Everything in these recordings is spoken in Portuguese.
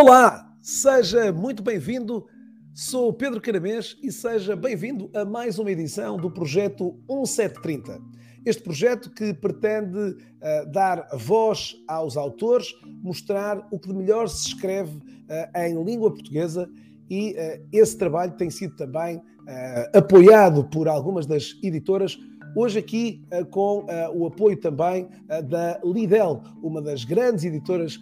Olá, seja muito bem-vindo. Sou Pedro Caramês e seja bem-vindo a mais uma edição do projeto 1730. Este projeto que pretende uh, dar voz aos autores, mostrar o que de melhor se escreve uh, em língua portuguesa e uh, esse trabalho tem sido também apoiado por algumas das editoras Hoje aqui uh, com uh, o apoio também uh, da Lidl, uma das grandes editoras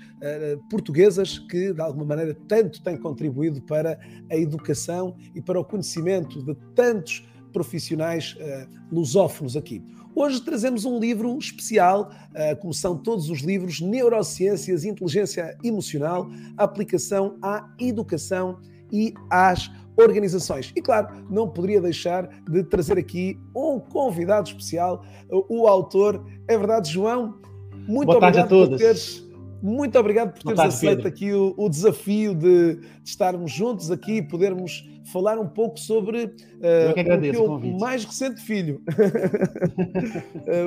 portuguesas que de alguma maneira tanto tem contribuído para a educação e para o conhecimento de tantos profissionais lusófonos aqui. Hoje trazemos um livro especial, como são todos os livros, Neurociências, Inteligência Emocional, aplicação à educação e às organizações. E claro, não poderia deixar de trazer aqui um convidado especial, o autor. É verdade, João? Muito Boa obrigado a todos. por teres. Muito obrigado por teres tarde, aceito Pedro. aqui o, o desafio de, de, estarmos juntos aqui e podermos falar um pouco sobre uh, agradeço, o teu o mais recente filho.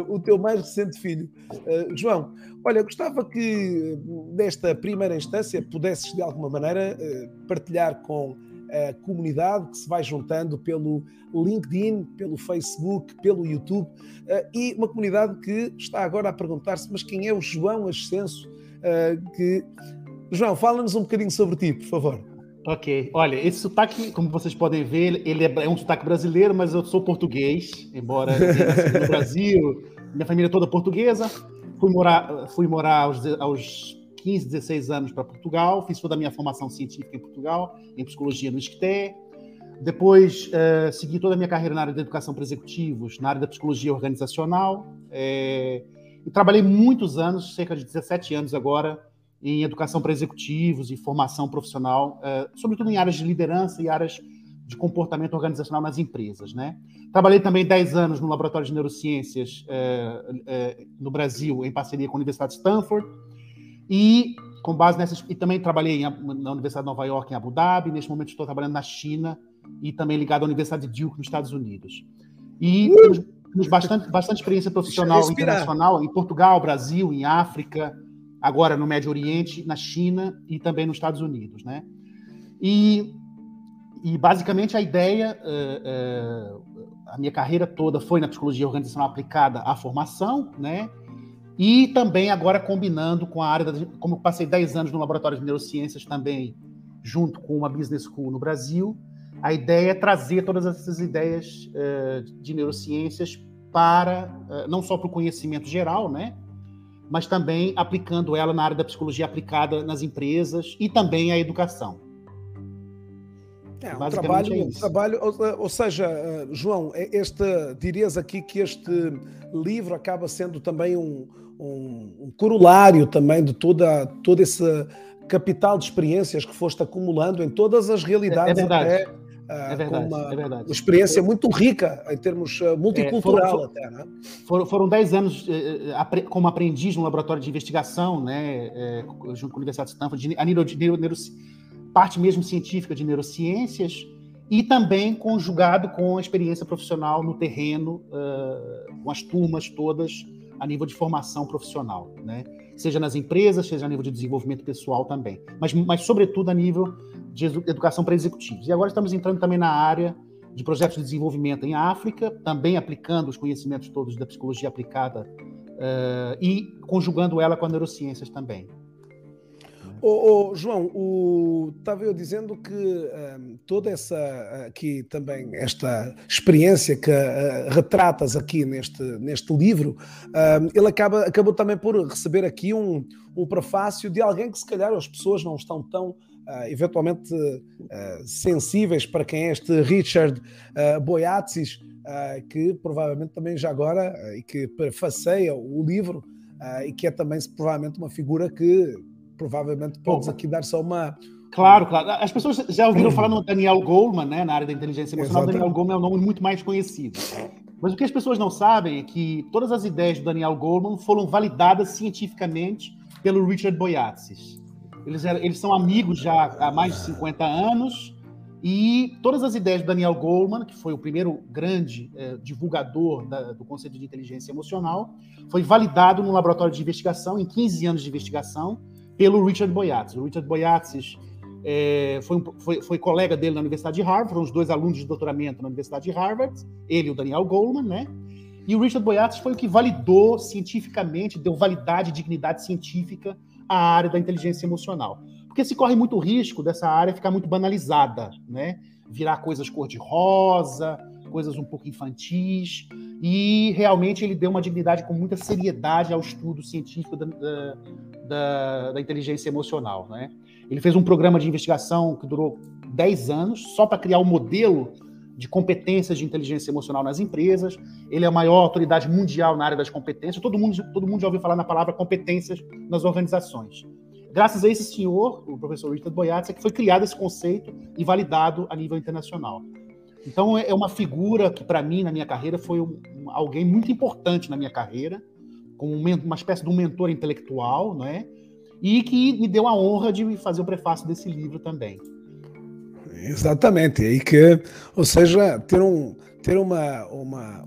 uh, o teu mais recente filho. Uh, João, olha, gostava que nesta primeira instância pudesses de alguma maneira partilhar com a comunidade que se vai juntando pelo LinkedIn, pelo Facebook, pelo YouTube, uh, e uma comunidade que está agora a perguntar-se: mas quem é o João Ascenso? Uh, que... João, fala-nos um bocadinho sobre ti, por favor. Ok, olha, esse sotaque, como vocês podem ver, ele é, é um sotaque brasileiro, mas eu sou português, embora no Brasil, minha família é toda portuguesa. Fui morar, fui morar aos, aos 15, 16 anos para Portugal, fiz toda a minha formação científica em Portugal, em psicologia no ISCTE. Depois, uh, segui toda a minha carreira na área da educação para executivos, na área da psicologia organizacional. É, e trabalhei muitos anos, cerca de 17 anos agora, em educação para executivos e formação profissional, uh, sobretudo em áreas de liderança e áreas de comportamento organizacional nas empresas. Né? Trabalhei também 10 anos no Laboratório de Neurociências uh, no Brasil, em parceria com a Universidade de Stanford e com base nessas. E também trabalhei na Universidade de Nova York, em Abu Dhabi. Neste momento estou trabalhando na China e também ligado à Universidade de Duke, nos Estados Unidos. E uh! temos, temos, bastante, bastante experiência profissional internacional em Portugal, Brasil, em África, agora no Médio Oriente, na China e também nos Estados Unidos. Né? E, e basicamente a ideia. Uh, uh, a minha carreira toda foi na psicologia organizacional aplicada à formação, né? E também agora combinando com a área, da, como passei 10 anos no laboratório de neurociências também, junto com uma business school no Brasil, a ideia é trazer todas essas ideias uh, de neurociências para, uh, não só para o conhecimento geral, né? mas também aplicando ela na área da psicologia aplicada nas empresas e também a educação. É, um trabalho, é um trabalho ou, ou, seja, eh, João, é este, dirias aqui que este livro acaba sendo também um, um, um corolário também de toda, todo esse capital de experiências que foste acumulando em todas as realidades. É, verdade. Até, é verdade, uma, é verdade. Uma experiência muito rica em termos multicultural é, foram, até, né? Foram, foram dez anos como aprendiz no laboratório de investigação, né, junto com a Universidade de Stanford, a nível de neuro, neuro, parte mesmo científica de neurociências, e também conjugado com a experiência profissional no terreno, com as turmas todas a nível de formação profissional, né? Seja nas empresas, seja a nível de desenvolvimento pessoal também, mas, mas sobretudo a nível de educação para executivos. E agora estamos entrando também na área de projetos de desenvolvimento em África, também aplicando os conhecimentos todos da psicologia aplicada uh, e conjugando ela com as neurociências também. Oh, oh, João, o, estava eu dizendo que um, toda essa aqui também esta experiência que uh, retratas aqui neste, neste livro, um, ele acaba, acabou também por receber aqui um, um prefácio de alguém que se calhar as pessoas não estão tão uh, eventualmente uh, sensíveis para quem é este Richard uh, Boyatzis, que provavelmente também já agora e que prefaceia o livro e que é também provavelmente uma figura que provavelmente podes aqui dar só uma. Claro, claro. As pessoas já ouviram falar no Daniel Goleman, né, na área da inteligência emocional. Exatamente. Daniel Goleman é um nome muito mais conhecido. Mas o que as pessoas não sabem é que todas as ideias do Daniel Goleman foram validadas cientificamente pelo Richard Boyatzis. Eles, eles são amigos já há mais de 50 anos e todas as ideias do Daniel Goleman, que foi o primeiro grande eh, divulgador da, do conceito de inteligência emocional, foi validado no laboratório de investigação, em 15 anos de investigação, pelo Richard Boyatzis. O Richard Boyatzis é, foi, foi, foi, colega dele na Universidade de Harvard, foram os dois alunos de doutoramento na Universidade de Harvard, ele e o Daniel Goleman, né? E o Richard Boyatzis foi o que validou cientificamente, deu validade e dignidade científica à área da inteligência emocional. Porque se corre muito risco dessa área ficar muito banalizada, né? Virar coisas cor-de-rosa, coisas um pouco infantis, e realmente ele deu uma dignidade com muita seriedade ao estudo científico da, da, da, da inteligência emocional. Né? Ele fez um programa de investigação que durou 10 anos, só para criar o um modelo de competências de inteligência emocional nas empresas. Ele é a maior autoridade mundial na área das competências. Todo mundo, todo mundo já ouviu falar na palavra competências nas organizações. Graças a esse senhor, o professor Richard Boyatz, é que foi criado esse conceito e validado a nível internacional. Então é, é uma figura que para mim na minha carreira foi um, alguém muito importante na minha carreira, como uma espécie de um mentor intelectual, não é? E que me deu a honra de fazer o prefácio desse livro também. Exatamente, e que, ou seja, ter um ter uma uma,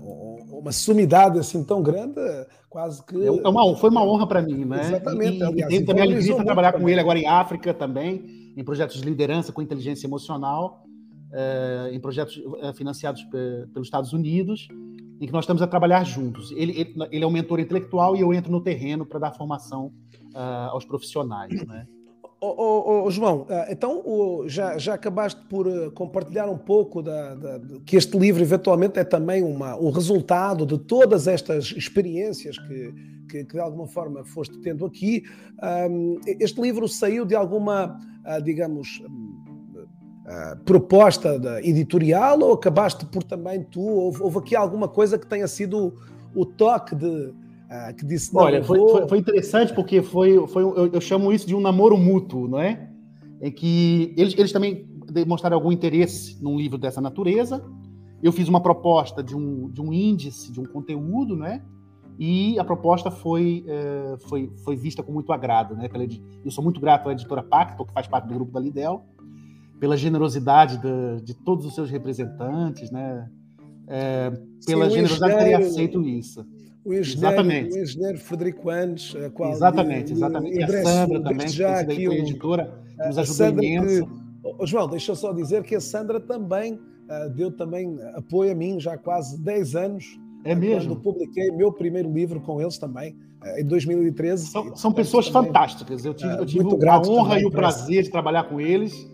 uma sumidade assim tão grande, quase que é uma, foi uma honra para mim, né? Exatamente. E, aliás, e também a alegria de trabalhar com ele agora em África também, em projetos de liderança com inteligência emocional uh, em projetos uh, financiados pelos Estados Unidos, em que nós estamos a trabalhar juntos. Ele, ele, ele é um mentor intelectual e eu entro no terreno para dar formação uh, aos profissionais. Né? Oh, oh, oh, João, então já, já acabaste por compartilhar um pouco da, da, que este livro eventualmente é também uma, um resultado de todas estas experiências que, que, que de alguma forma foste tendo aqui. Este livro saiu de alguma, digamos, uh, proposta editorial ou acabaste por também tu? Houve, houve aqui alguma coisa que tenha sido o toque de, uh, que disse Olha, foi, foi, foi, interessante porque foi, foi eu, eu, chamo isso de um namoro mútuo, não é? Em que eles, eles também demonstraram algum interesse num livro dessa natureza. Eu fiz uma proposta de um, de um índice, de um conteúdo, né? E a proposta foi, uh, foi, foi vista com muito agrado, né? Eu sou muito grato à editora Pacto, que faz parte do grupo da Lidel, pela generosidade de, de todos os seus representantes, né? É, pela Sim, generosidade de terem aceito isso. O engenheiro, exatamente. o engenheiro Frederico Andes, a qual exatamente, exatamente. E a Sandra também, já aqui foi editora, nos ajudou imenso. Que, João, deixa eu só dizer que a Sandra também uh, deu também apoio a mim já há quase 10 anos. É mesmo? Quando publiquei meu primeiro livro com eles também, uh, em 2013. São, são pessoas também, fantásticas. Eu tive, eu tive a honra e o prazer de trabalhar com eles.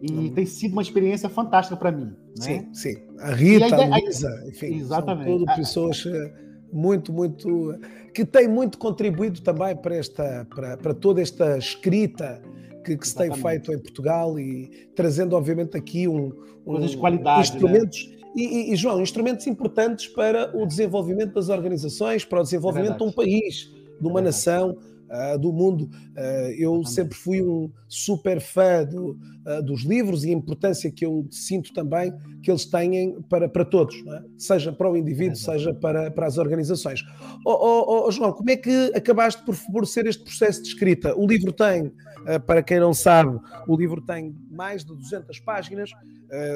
E tem sido uma experiência fantástica para mim. Né? Sim, sim. A Rita, a, a Luísa, enfim, exatamente. são tudo pessoas eh, muito, muito. que têm muito contribuído também para, esta, para, para toda esta escrita que, que se tem feito em Portugal e trazendo, obviamente, aqui um. um de qualidade. Instrumentos. Né? E, e, João, instrumentos importantes para o desenvolvimento das organizações, para o desenvolvimento é de um país, de uma é nação uh, do mundo. Uh, eu sempre fui um super fã do, uh, dos livros e a importância que eu sinto também que eles têm para, para todos, é? seja para o indivíduo, seja para, para as organizações. Oh, oh, oh, João, como é que acabaste por favorecer este processo de escrita? O livro tem, para quem não sabe, o livro tem mais de 200 páginas,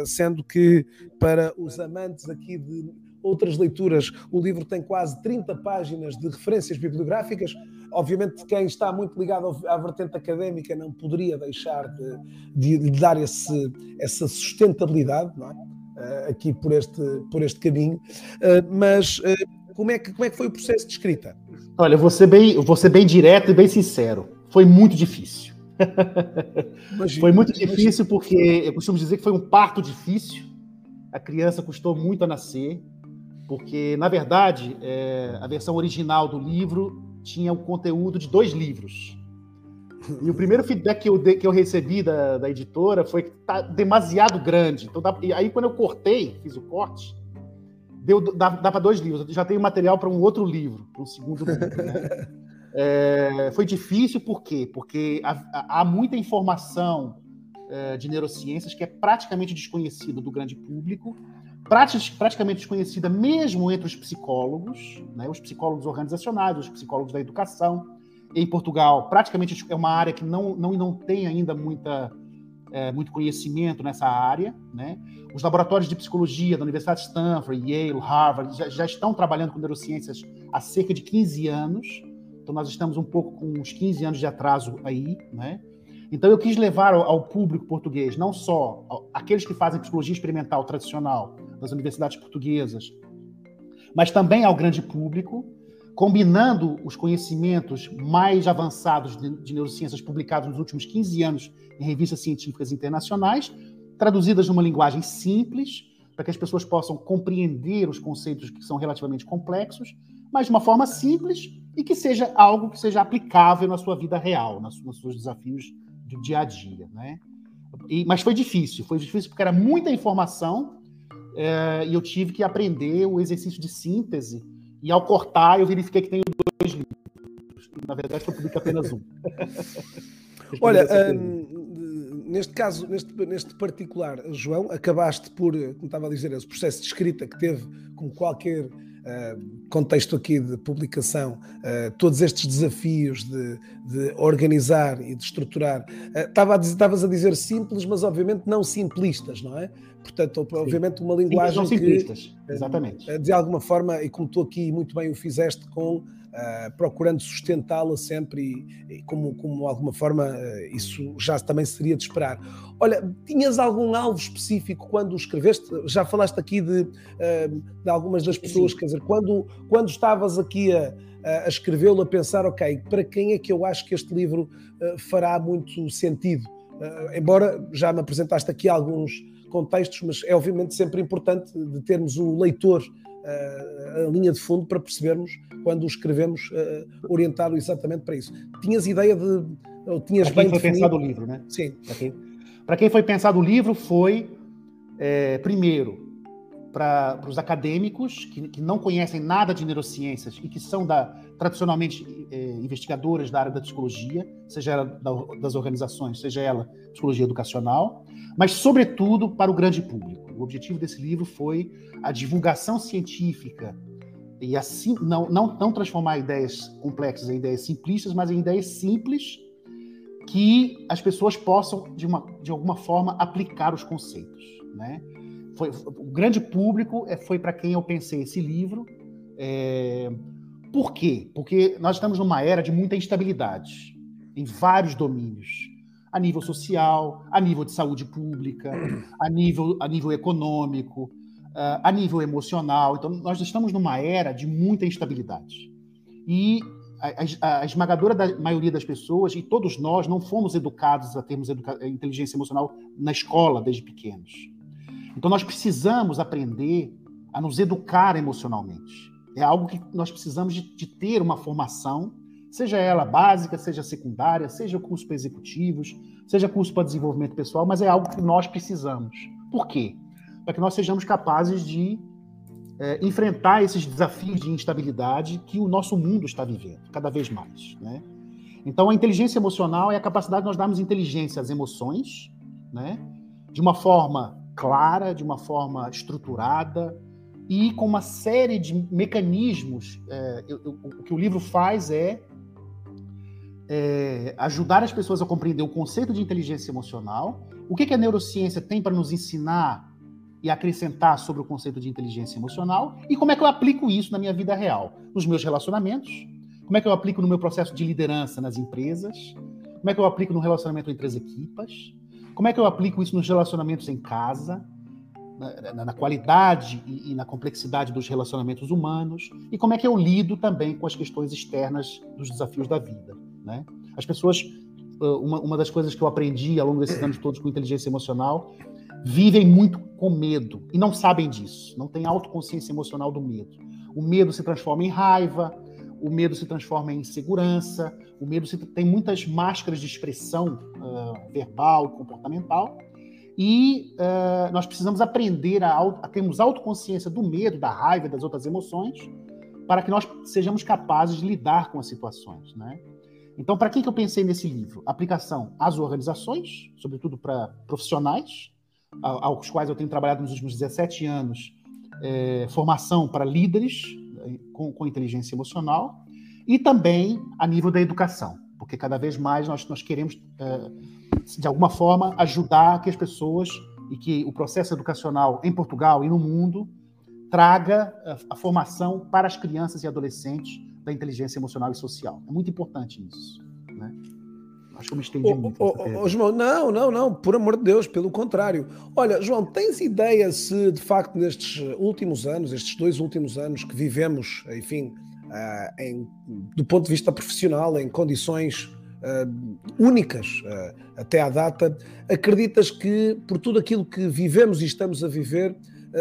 sendo que para os amantes aqui de outras leituras, o livro tem quase 30 páginas de referências bibliográficas. Obviamente, quem está muito ligado à vertente académica não poderia deixar de, de, de dar esse, essa sustentabilidade é? uh, aqui por este, por este caminho. Uh, mas uh, como, é que, como é que foi o processo de escrita? Olha, vou ser bem, vou ser bem direto e bem sincero. Foi muito difícil. Imagina, foi muito difícil porque eu costumo dizer que foi um parto difícil. A criança custou muito a nascer, porque, na verdade, é, a versão original do livro tinha o conteúdo de dois livros. E o primeiro feedback que eu, que eu recebi da, da editora foi que tá demasiado grande. Então, dá, e aí, quando eu cortei, fiz o corte, deu, dá, dá para dois livros. Eu já tenho material para um outro livro, para um segundo livro. Né? É, foi difícil, por quê? Porque há, há muita informação é, de neurociências que é praticamente desconhecida do grande público praticamente desconhecida mesmo entre os psicólogos, né, os psicólogos organizacionais, os psicólogos da educação. Em Portugal, praticamente é uma área que não, não, não tem ainda muita, é, muito conhecimento nessa área. Né? Os laboratórios de psicologia da Universidade de Stanford, Yale, Harvard, já, já estão trabalhando com neurociências há cerca de 15 anos. Então nós estamos um pouco com uns 15 anos de atraso aí, né? Então eu quis levar ao, ao público português, não só aqueles que fazem psicologia experimental tradicional das universidades portuguesas, mas também ao grande público, combinando os conhecimentos mais avançados de, neurociências publicados nos últimos 15 anos em revistas científicas internacionais, traduzidas numa linguagem simples, para que as pessoas possam compreender os conceitos que são relativamente complexos, mas de uma forma simples e que seja algo que seja aplicável na sua vida real, nos, nos seus desafios do dia a dia, né? E, mas foi difícil, foi difícil porque era muita informação é, e eu tive que aprender o exercício de síntese. E ao cortar, eu verifiquei que tenho dois livros. Na verdade, eu publiquei apenas um. Olha, hum, neste caso, neste, neste particular, João, acabaste por, como estava a dizer, esse processo de escrita que teve, como qualquer contexto aqui de publicação, uh, todos estes desafios de, de, organizar e de estruturar. Estava a dizer, estavas a dizer simples, mas obviamente não simplistas, não é? Portanto, obviamente uma linguagem Simples, simplistas, que, exatamente. de alguma forma, e como tu aqui muito bem o fizeste com Uh, procurando sustentá-la sempre e, e, como, como alguma forma uh, isso já também seria de esperar. Olha, tinhas algum alvo específico quando escreveste? Já falaste aqui de, uh, de algumas das pessoas, Sim. quer dizer, quando, quando estavas aqui a, a escrevê-lo, a pensar, ok, para quem é que eu acho que este livro fará muito sentido? embora já me apresentaste aqui alguns contextos, mas é obviamente sempre importante de termos o leitor a linha de fundo para percebermos quando o escrevemos orientado exatamente para isso. Tinhas ideia de ou tinhas para quem bem foi definido? pensado o livro, né? Sim. Para quem, para quem foi pensado o livro foi é, primeiro para os acadêmicos que, que, não conhecem nada de neurociências e que são da, tradicionalmente é, investigadoras da área da psicologia, seja ela da, das organizações, seja ela psicologia educacional, mas sobretudo para o grande público. O objetivo desse livro foi a divulgação científica e assim não, não, não transformar ideias complexas em ideias simplistas, mas em ideias simples que as pessoas possam de, uma, de alguma forma aplicar os conceitos, né? Foi, o grande público é, foi para quem eu pensei esse livro. É, por quê? Porque nós estamos numa era de muita instabilidade em vários domínios a nível social, a nível de saúde pública, a nível, a nível econômico, uh, a nível emocional. Então, nós estamos numa era de muita instabilidade. E a, esmagadora da maioria das pessoas, e todos nós, não fomos educados a termos inteligência emocional na escola desde pequenos. Então, nós precisamos aprender a nos educar emocionalmente. É algo que nós precisamos de, de ter uma formação seja ela básica, seja secundária, seja curso para executivos, seja curso para desenvolvimento pessoal, mas é algo que nós precisamos. Por quê? Para que nós sejamos capazes de é, enfrentar esses desafios de instabilidade que o nosso mundo está vivendo, cada vez mais. Né? Então, a inteligência emocional é a capacidade de nós darmos inteligência às emoções, né? de uma forma clara, de uma forma estruturada e com uma série de mecanismos. É, eu, eu, o que o livro faz é é, ajudar as pessoas a compreender o conceito de inteligência emocional, o que, que a neurociência tem para nos ensinar e acrescentar sobre o conceito de inteligência emocional e como é que eu aplico isso na minha vida real, nos meus relacionamentos, como é que eu aplico no meu processo de liderança nas empresas, como é que eu aplico no relacionamento entre as equipas, como é que eu aplico isso nos relacionamentos em casa, na, na, qualidade e, e, na complexidade dos relacionamentos humanos, e como é que eu lido também com as questões externas dos desafios da vida. Né? As pessoas, uma, uma das coisas que eu aprendi ao longo desses anos todos com inteligência emocional, vivem muito com medo e não sabem disso, não têm autoconsciência emocional do medo. O medo se transforma em raiva, o medo se transforma em insegurança, o medo se, tem muitas máscaras de expressão uh, verbal comportamental, e uh, nós precisamos aprender a, a termos autoconsciência do medo, da raiva, das outras emoções, para que nós sejamos capazes de lidar com as situações, né? Então, para que, que eu pensei nesse livro? Aplicação às organizações, sobretudo para profissionais, aos quais eu tenho trabalhado nos últimos 17 anos, é, formação para líderes é, com, com, inteligência emocional, e também a nível da educação, porque cada vez mais nós, nós queremos, é, de alguma forma, ajudar que as pessoas e que o processo educacional em Portugal e no mundo traga a, a formação para as crianças e adolescentes da inteligência emocional e social. É muito importante isso. Né? Acho que eu me estendi muito. Ô, João, não, não, não, por amor de Deus, pelo contrário. Olha, João, tens ideia se de facto nestes últimos anos, estes dois últimos anos que vivemos, enfim, uh, em, do ponto de vista profissional, em condições uh, únicas uh, até à data, acreditas que por tudo aquilo que vivemos e estamos a viver,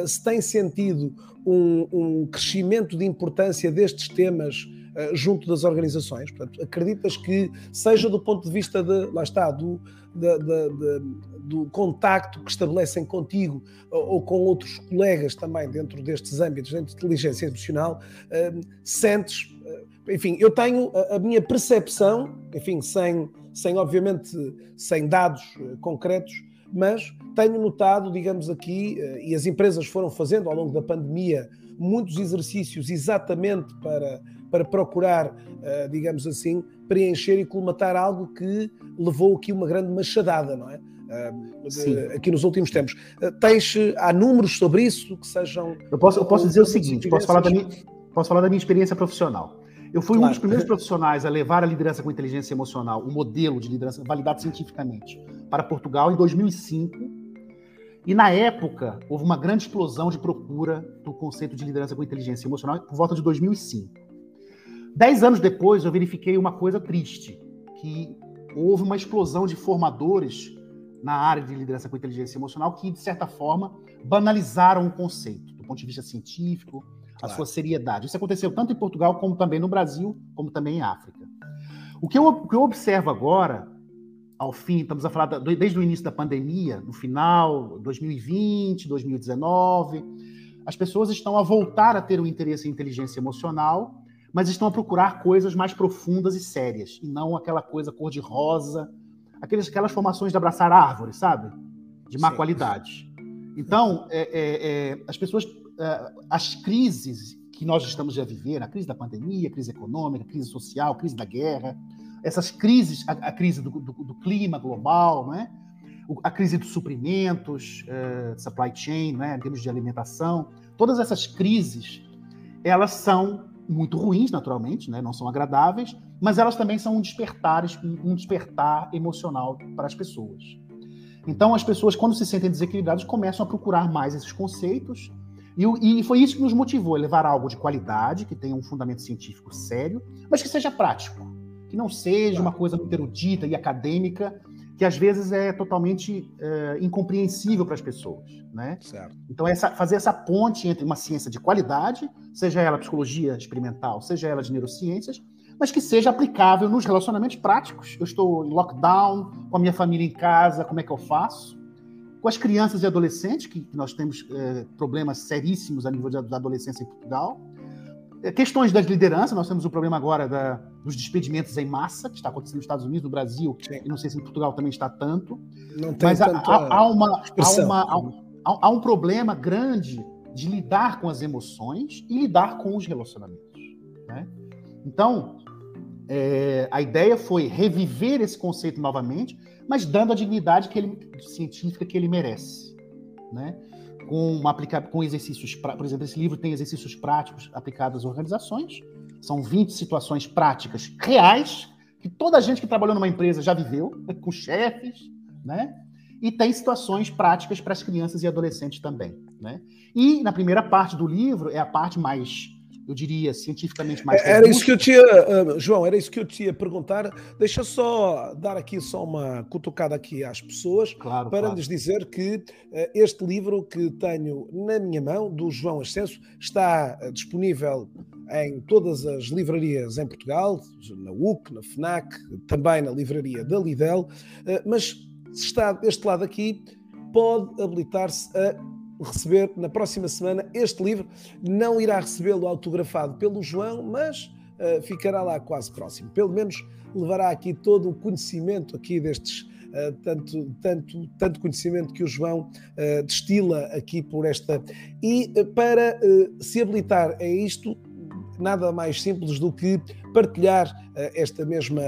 se tem sentido um, um crescimento de importância destes temas junto das organizações? Portanto, acreditas que, seja do ponto de vista de, lá está, do, de, de, de, do contacto que estabelecem contigo ou, com outros colegas também dentro destes âmbitos, dentro de inteligência emocional, uh, sentes, uh, enfim, eu tenho a, a, minha percepção, enfim, sem, sem obviamente, sem dados concretos, mas tenho notado, digamos aqui, e as empresas foram fazendo ao longo da pandemia muitos exercícios exatamente para, para procurar, uh, digamos assim, preencher e colmatar algo que levou aqui uma grande machadada, não é? Uh, aqui nos últimos tempos. Uh, tens, há números sobre isso que sejam. Eu posso, eu posso dizer o seguinte: posso falar, da minha, posso falar da minha experiência profissional. Eu fui claro. um dos primeiros profissionais a levar a liderança com inteligência emocional, um modelo de liderança validado cientificamente, para Portugal em 2005 e na época, houve uma grande explosão de procura do conceito de liderança com inteligência emocional por volta de 2005. Dez anos depois, eu verifiquei uma coisa triste, que houve uma explosão de formadores na área de liderança com inteligência emocional que, de certa forma, banalizaram o conceito, do ponto de vista científico, claro. a sua seriedade. Isso aconteceu tanto em Portugal, como também no Brasil, como também em África. O que eu, o que eu observo agora ao fim, estamos a falar da, desde o início da pandemia, no final, 2020, 2019, as pessoas estão a voltar a ter um interesse em inteligência emocional, mas estão a procurar coisas mais profundas e sérias, e não aquela coisa cor-de-rosa, aquelas, aquelas formações de abraçar árvores, sabe? De má Sim. qualidade. Então, é, é, é, as pessoas, é, as crises que nós estamos a viver, a crise da pandemia, a crise econômica, a crise social, a crise da guerra, essas crises, a, a crise do, do, do, clima global, né? a crise dos suprimentos, uh, supply chain, né? em termos de alimentação, todas essas crises, elas são muito ruins, naturalmente, né? não são agradáveis, mas elas também são um despertar, um despertar emocional para as pessoas. Então, as pessoas, quando se sentem desequilibradas, começam a procurar mais esses conceitos, e, e foi isso que nos motivou a levar algo de qualidade, que tenha um fundamento científico sério, mas que seja prático que não seja uma coisa muito erudita e acadêmica, que às vezes é totalmente é, incompreensível para as pessoas, né? Certo. Então essa, fazer essa ponte entre uma ciência de qualidade, seja ela psicologia experimental, seja ela de neurociências, mas que seja aplicável nos relacionamentos práticos. Eu estou em lockdown, com a minha família em casa, como é que eu faço? Com as crianças e adolescentes, que, que nós temos é, problemas seríssimos a nível da adolescência em Portugal, questões das lideranças, nós temos o problema agora da, dos despedimentos em massa, que está acontecendo nos Estados Unidos, no Brasil, Sim. e não sei se em Portugal também está tanto. Não tem mas há, há, há, uma, há, uma, há, há um problema grande de lidar com as emoções e lidar com os relacionamentos. Né? Então, é, a ideia foi reviver esse conceito novamente, mas dando a dignidade que ele, científica que ele merece. Né? Com, uma aplica... com exercícios, pra... por exemplo, esse livro tem exercícios práticos aplicados às organizações, são 20 situações práticas reais, que toda a gente que trabalhou numa empresa já viveu, com chefes, né? E tem situações práticas para as crianças e adolescentes também, né? E na primeira parte do livro é a parte mais eu diria, cientificamente mais. Era isso que eu tinha, uh, João, era isso que eu tinha perguntar. Deixa só dar aqui só uma cutucada aqui às pessoas claro, para claro. lhes dizer que uh, este livro que tenho na minha mão, do João Ascenso, está uh, disponível em todas as livrarias em Portugal, na UC, na FNAC, também na livraria da Lidl, mas se está deste lado aqui, pode habilitar-se a receber na próxima semana este livro. Não irá recebê-lo autografado pelo João, mas uh, ficará lá quase próximo. Pelo menos levará aqui todo o conhecimento aqui destes uh, tanto, tanto, tanto conhecimento que o João uh, destila aqui por esta. E para se habilitar a isto, nada mais simples do que partilhar esta mesma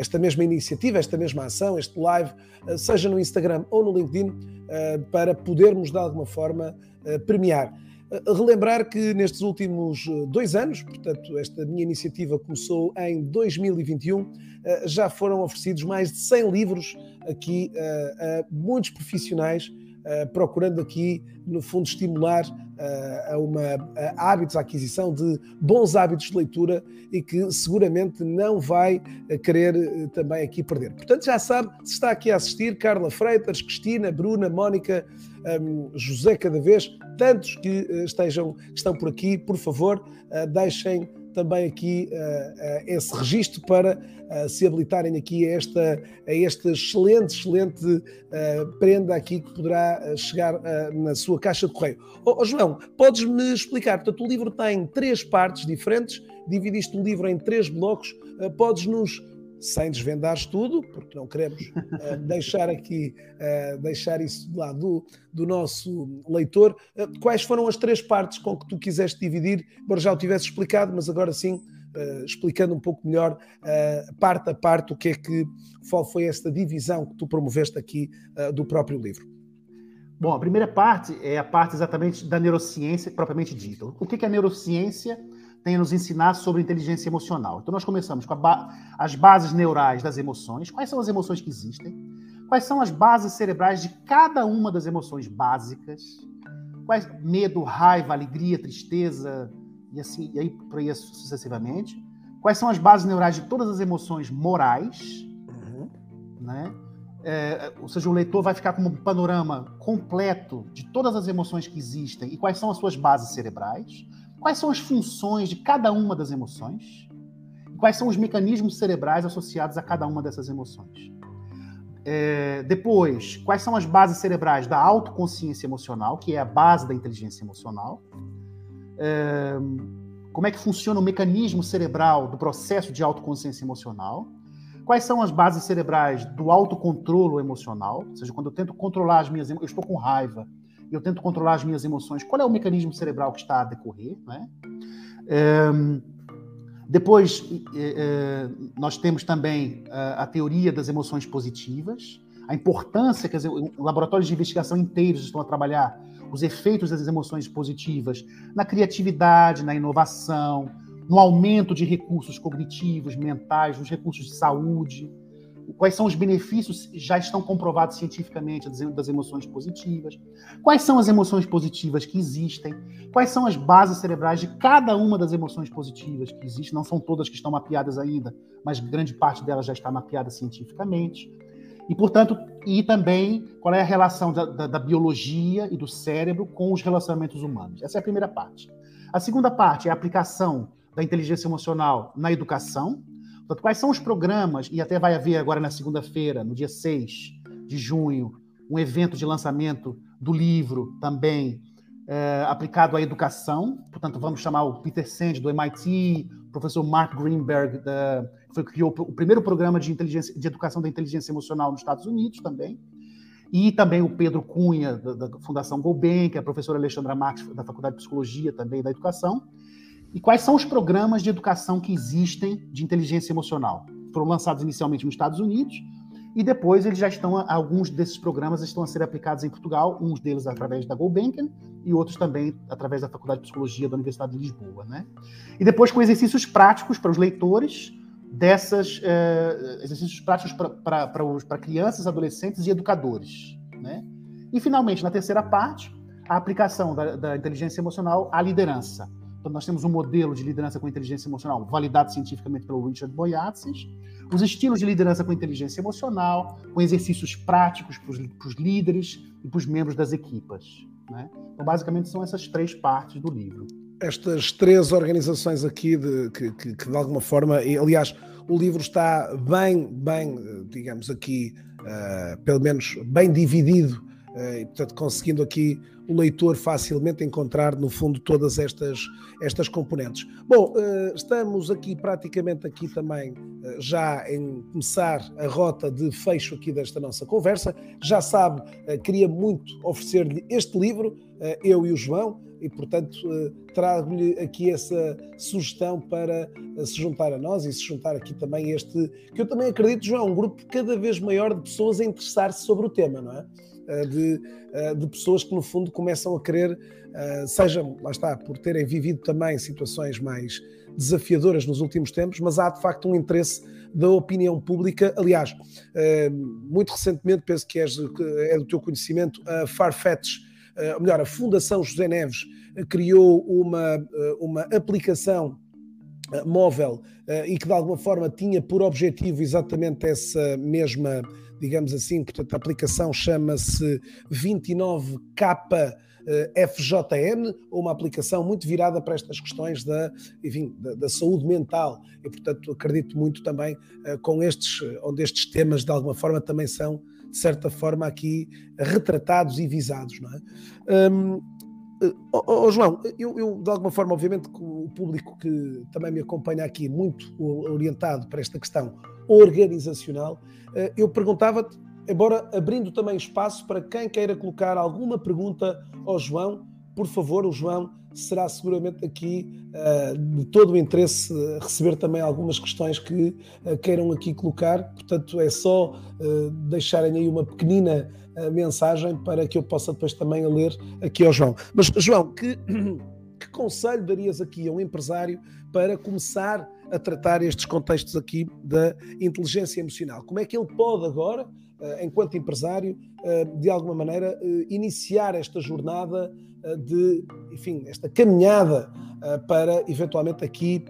esta mesma iniciativa, esta mesma ação, este live, seja no Instagram ou no LinkedIn, para podermos de alguma forma premiar. relembrar que nestes últimos dois anos, portanto, esta minha iniciativa começou em 2021, já foram oferecidos mais de 100 livros aqui a muitos profissionais procurando aqui, no fundo, estimular uh, a, uma, a hábitos, a aquisição de bons hábitos de leitura e que seguramente não vai querer uh, também aqui perder. Portanto, já sabe, se está aqui a assistir, Carla Freitas, Cristina, Bruna, Mónica, um, José cada vez, tantos que estejam, estão por aqui, por favor, deixem também aqui uh, uh, esse registro para uh, se habilitarem aqui a esta, a esta excelente, excelente prenda aqui que poderá chegar na sua caixa de correio. Oh, oh João, podes-me explicar? Portanto, o livro tem três partes diferentes, dividiste o livro em três blocos, podes-nos sem desvendares tudo, porque não queremos uh, deixar aqui, uh, deixar isso de lado do, do nosso leitor. Uh, quais foram as três partes com que tu quiseste dividir? Embora já o tivesse explicado, mas agora sim, explicando um pouco melhor, parte a parte, o que é que qual foi esta divisão que tu promoveste aqui do próprio livro. Bom, a primeira parte é a parte exatamente da neurociência propriamente dita. O que é a neurociência? Tem a nos ensinar sobre inteligência emocional. Então, nós começamos com ba as bases neurais das emoções. Quais são as emoções que existem? Quais são as bases cerebrais de cada uma das emoções básicas? Quais medo, raiva, alegria, tristeza e assim e aí por aí sucessivamente? Quais são as bases neurais de todas as emoções morais? Uhum. Né? É, ou seja, o leitor vai ficar com um panorama completo de todas as emoções que existem e quais são as suas bases cerebrais. Quais são as funções de cada uma das emoções? Quais são os mecanismos cerebrais associados a cada uma dessas emoções? É, depois, quais são as bases cerebrais da autoconsciência emocional, que é a base da inteligência emocional? É, como é que funciona o mecanismo cerebral do processo de autoconsciência emocional? Quais são as bases cerebrais do autocontrolo emocional? Ou seja, quando eu tento controlar as minhas emoções, eu estou com raiva, eu tento controlar as minhas emoções. Qual é o mecanismo cerebral que está a decorrer? Né? Um, depois, é, nós temos também a, a, teoria das emoções positivas, a importância que laboratórios de investigação inteiros estão a trabalhar os efeitos das emoções positivas na criatividade, na inovação, no aumento de recursos cognitivos, mentais, nos recursos de saúde quais são os benefícios já estão comprovados cientificamente das emoções positivas, quais são as emoções positivas que existem, quais são as bases cerebrais de cada uma das emoções positivas que existem, não são todas que estão mapeadas ainda, mas grande parte delas já está mapeada cientificamente. E, portanto, e também qual é a relação da, da, da biologia e do cérebro com os relacionamentos humanos. Essa é a primeira parte. A segunda parte é a aplicação da inteligência emocional na educação, Portanto, quais são os programas, e até vai haver agora na segunda-feira, no dia 6 de junho, um evento de lançamento do livro também é, aplicado à educação. Portanto, vamos chamar o Peter Sand, do MIT, o professor Mark Greenberg, da, que criou o primeiro programa de, inteligência, de educação da inteligência emocional nos Estados Unidos também. E também o Pedro Cunha, da, da Fundação Golben, que é a professora Alexandra Marques, da Faculdade de Psicologia também da Educação. E quais são os programas de educação que existem de inteligência emocional? Foram lançados inicialmente nos Estados Unidos e depois eles já estão, alguns desses programas estão a ser aplicados em Portugal, uns deles através da Gulbenkian e outros também através da Faculdade de Psicologia da Universidade de Lisboa, né? E depois com exercícios práticos para os leitores dessas eh, exercícios práticos para crianças, adolescentes e educadores, né? E finalmente na terceira parte a aplicação da, da inteligência emocional à liderança então, nós temos um modelo de liderança com inteligência emocional validado cientificamente pelo Richard Boyatzis, os estilos de liderança com inteligência emocional, com exercícios práticos para os líderes e para os membros das equipas. Né? Então, basicamente, são essas três partes do livro. Estas três organizações aqui, de, que, que, que de alguma forma, aliás, o livro está bem, bem, digamos aqui, uh, pelo menos bem dividido eh, e, portanto, conseguindo aqui o leitor facilmente encontrar, no fundo, todas estas, estas componentes. Bom, eh, estamos aqui praticamente aqui também eh, já em começar a rota de fecho aqui desta nossa conversa. Já sabe, queria muito oferecer-lhe este livro, eu e o João, e portanto trago-lhe aqui essa sugestão para se juntar a nós e se juntar aqui também este, que eu também acredito, João, um grupo cada vez maior de pessoas a interessar-se sobre o tema, não é? De, de pessoas que, no fundo, começam a querer, sejam, lá está, por terem vivido também situações mais desafiadoras nos últimos tempos, mas há de facto um interesse da opinião pública. Aliás, muito recentemente, penso que é do teu conhecimento, a Farfetch, ou melhor, a Fundação José Neves, criou uma, uma aplicação eh, móvel eh, e que de alguma forma tinha por objetivo exatamente essa mesma, digamos assim, portanto a aplicação chama-se 29K FJN, uma aplicação muito virada para estas questões da, enfim, da, da saúde mental. E, portanto, acredito muito também uh, com estes, onde estes temas, de alguma forma, também são, de certa forma, aqui retratados e visados. Não é? Um, Oh, oh, João, eu, eu, de alguma forma, obviamente, o público que também me acompanha aqui, muito orientado para esta questão organizacional, eh, eu perguntava-te, embora abrindo também espaço para quem queira colocar alguma pergunta ao João, por favor, o João será seguramente aqui uh, de todo o interesse receber também algumas questões que queiram aqui colocar. Portanto, é só deixarem aí uma pequenina mensagem para que eu possa depois também ler aqui ao João. Mas, João, que, que conselho darias aqui a um empresário para começar a tratar estes contextos aqui da inteligência emocional? Como é que ele pode agora, enquanto empresário, de alguma maneira, iniciar esta jornada? Eh, de, enfim, esta caminhada eh, para eventualmente aqui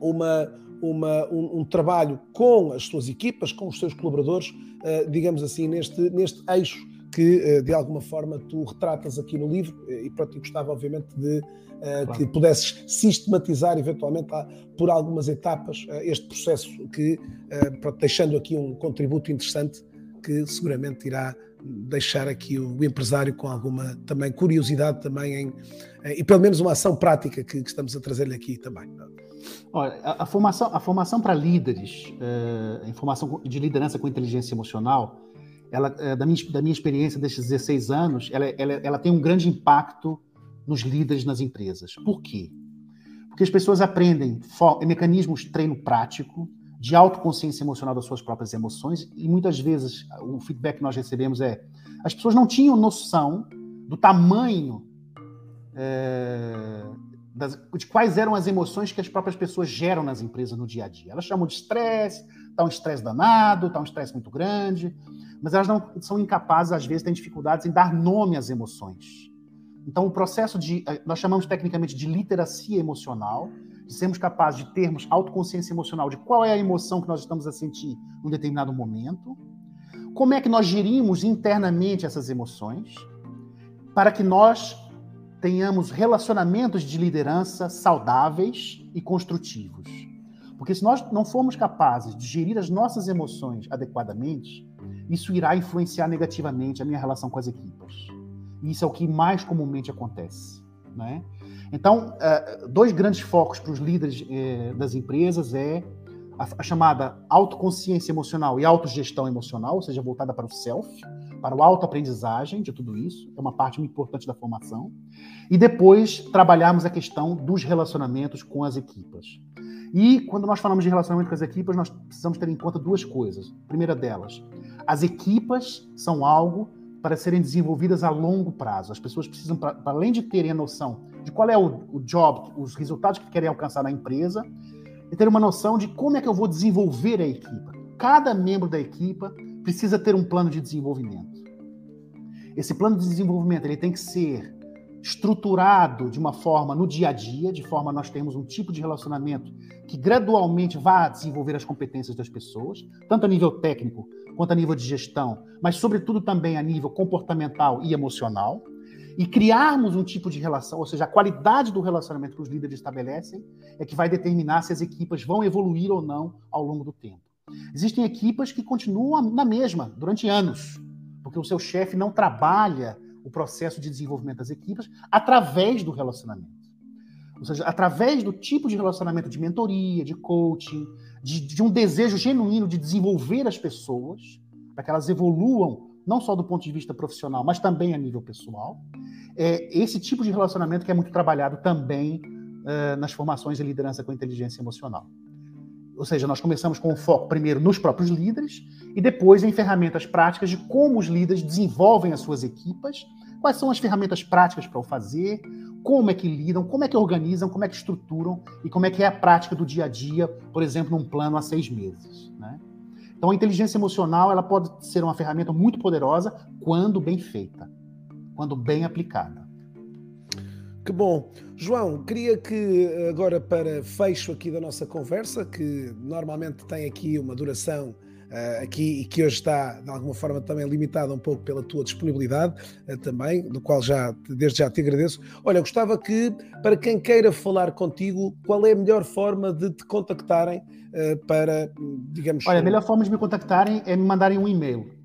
uma, uma, um, um, trabalho com as suas equipas, com os seus colaboradores, eh, digamos assim, neste, neste eixo que de alguma forma tu retratas aqui no livro e pronto, gostava obviamente de claro. que pudesses sistematizar eventualmente por algumas etapas este processo que, pronto, deixando aqui um contributo interessante que seguramente irá deixar aqui o, empresário com alguma também curiosidade também em, em, e pelo menos uma ação prática que, que estamos a trazer-lhe aqui também. Olha, a, formação, a formação para líderes, é, a formação de liderança com inteligência emocional, ela, é, da, minha, da minha experiência desses 16 anos, ela, ela, ela tem um grande impacto nos líderes nas empresas. Por quê? Porque as pessoas aprendem mecanismos de treino prático, de autoconsciência emocional das suas próprias emoções, e muitas vezes o feedback que nós recebemos é as pessoas não tinham noção do tamanho é, das, de quais eram as emoções que as próprias pessoas geram nas empresas no dia a dia. Elas chamam de estresse, está um estresse danado, está um estresse muito grande, mas elas não são incapazes, às vezes, têm dificuldades em dar nome às emoções. Então, o processo de, eh, nós chamamos tecnicamente de literacia emocional, de sermos capazes de termos autoconsciência emocional de qual é a emoção que nós estamos a sentir num determinado momento, como é que nós gerimos internamente essas emoções, para que nós tenhamos relacionamentos de liderança saudáveis e construtivos. Porque se nós não formos capazes de gerir as nossas emoções adequadamente, isso irá influenciar negativamente a minha relação com as equipas. E isso é o que mais comumente acontece. Né? Então, é, dois grandes focos para os líderes é, das empresas é a chamada autoconsciência emocional e autogestão emocional, ou seja, voltada para o self, para o autoaprendizagem de tudo isso, é uma parte muito importante da formação. E depois trabalharmos a questão dos relacionamentos com as equipas. E quando nós falamos de relacionamento com as equipas, nós precisamos ter em conta duas coisas. A primeira delas, as equipas são algo para serem desenvolvidas a longo prazo. As pessoas precisam, para além de terem a noção de qual é o, o job, os resultados que querem alcançar na empresa, e ter uma noção de como é que eu vou desenvolver a equipa. Cada membro da equipa precisa ter um plano de desenvolvimento. Esse plano de desenvolvimento ele tem que ser estruturado de uma forma no dia a dia, de forma nós termos um tipo de relacionamento que gradualmente vá desenvolver as competências das pessoas, tanto a nível técnico quanto a nível de gestão, mas sobretudo também a nível comportamental e emocional, e criarmos um tipo de relação, ou seja, a qualidade do relacionamento que os líderes estabelecem é que vai determinar se as equipas vão evoluir ou não ao longo do tempo. Existem equipas que continuam na mesma durante anos, porque o seu chefe não trabalha o processo de desenvolvimento das equipas através do relacionamento. Ou seja, através do tipo de relacionamento de mentoria, de coaching, de, de um desejo genuíno de desenvolver as pessoas, para que elas evoluam, não só do ponto de vista profissional, mas também a nível pessoal. É esse tipo de relacionamento que é muito trabalhado também uh, nas formações de liderança com inteligência emocional. Ou seja, nós começamos com o foco primeiro nos próprios líderes e depois em ferramentas práticas de como os líderes desenvolvem as suas equipas, quais são as ferramentas práticas para o fazer, como é que lidam, como é que organizam, como é que estruturam e como é que é a prática do dia a dia, por exemplo, num plano a seis meses. Né? Então, a inteligência emocional ela pode ser uma ferramenta muito poderosa quando bem feita, quando bem aplicada. Que bom. João, queria que agora para fecho aqui da nossa conversa, que normalmente tem aqui uma duração uh, aqui e que hoje está de alguma forma também limitada um pouco pela tua disponibilidade uh, também, do qual já desde já te agradeço. Olha, gostava que para quem queira falar contigo, qual é a melhor forma de te contactarem uh, para, digamos. Olha, a melhor forma de me contactarem é me mandarem um e-mail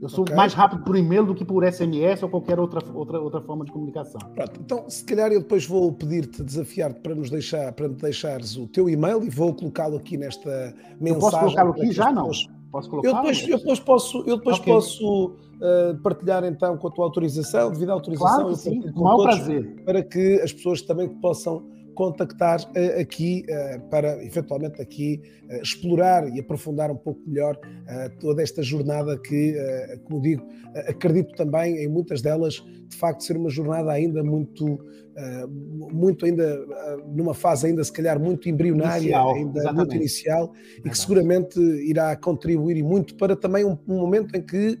eu sou okay. mais rápido por e-mail do que por SMS ou qualquer outra, outra, outra forma de comunicação. Pronto, então se calhar eu depois vou pedir-te, desafiar-te para nos deixar, para me deixares o teu e-mail e vou colocá-lo aqui nesta mensagem. Eu posso colocá-lo aqui já não? Posso colocar? Eu depois, eu depois posso, eu depois okay. posso uh, partilhar então com a tua autorização, devido à autorização, claro, sim, com o prazer. para que as pessoas também possam contactar uh, aqui uh, para eventualmente aqui uh, explorar e aprofundar um pouco melhor toda esta jornada que, como digo, acredito também em muitas delas de facto ser uma jornada ainda muito muito ainda numa fase ainda se calhar muito embrionária, inicial, ainda exatamente. muito inicial e que seguramente irá contribuir e muito para também um, um momento em que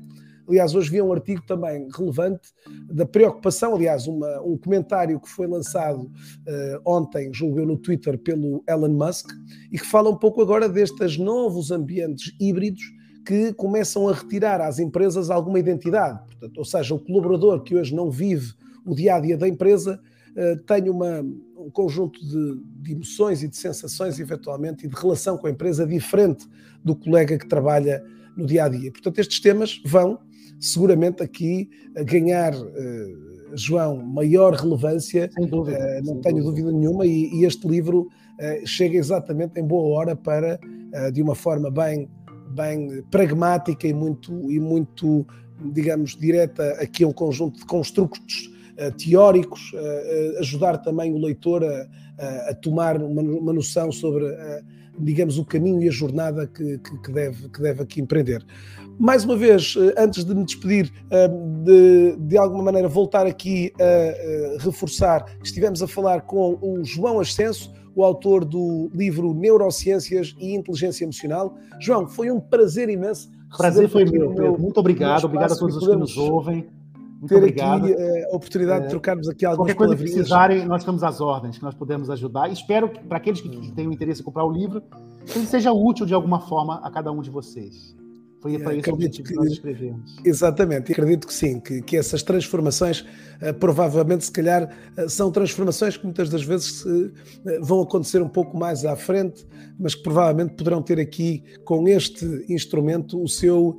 Aliás, hoje vi um artigo também relevante da preocupação, aliás, uma, um comentário que foi lançado uh, ontem, julgo eu, no Twitter pelo Elon Musk, e que fala um pouco agora destes novos ambientes híbridos que começam a retirar às empresas alguma identidade. Portanto, ou seja, o colaborador que hoje não vive o dia a dia da empresa uh, tem uma, um conjunto de, de, emoções e de sensações, eventualmente, e de relação com a empresa diferente do colega que trabalha no dia a dia. Portanto, estes temas vão seguramente aqui a ganhar, uh, João, maior relevância, dúvida, uh, não tenho dúvida, dúvida nenhuma, e, e, este livro uh, chega exatamente em boa hora para, de uma forma bem, bem pragmática e muito, e muito, digamos, direta, aqui um conjunto de construtos teóricos, ajudar também o leitor a, a tomar uma, noção sobre, digamos, o caminho e a jornada que, que, deve, que deve aqui empreender mais uma vez, eh, antes de me despedir, eh, de, de alguma maneira voltar aqui a, a reforçar que estivemos a falar com o João Ascenso, o autor do livro Neurociências e Inteligência Emocional. João, foi um prazer imenso. Prazer foi meu, meu, Muito obrigado, obrigado a todos os que nos ouvem. Muito ter obrigado. aqui eh, a oportunidade é, de trocarmos aqui algumas Qualquer coisa que precisarem, nós estamos às ordens, que nós podemos ajudar. espero que, para aqueles que, que tenham interesse em comprar o livro, que ele seja útil de alguma forma a cada um de vocês. Foi para esse objetivo que, que nós escrevemos. Exatamente, acredito que sim, que, que essas transformações uh, provavelmente, se calhar, uh, são transformações que muitas das vezes uh, vão acontecer um pouco mais à frente, mas que provavelmente poderão ter aqui, com este instrumento, o seu,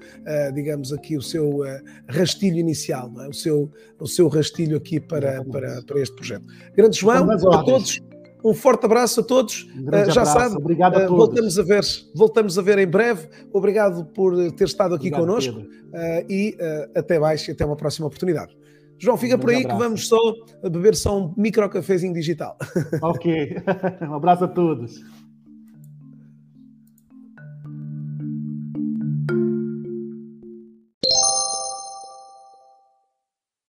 digamos aqui, o seu rastilho inicial, é? o, seu, o seu rastilho aqui para, para, para este projeto. Grande João, a todos. Um forte abraço a todos. Um uh, já sabe, obrigado a uh, todos. voltamos a ver, voltamos a ver em breve. Obrigado por ter estado aqui obrigado, connosco uh, e até mais e até uma próxima oportunidade. João, fica um por aí abraço. que vamos só beber só um micro cafezinho digital. Ok. um abraço a todos.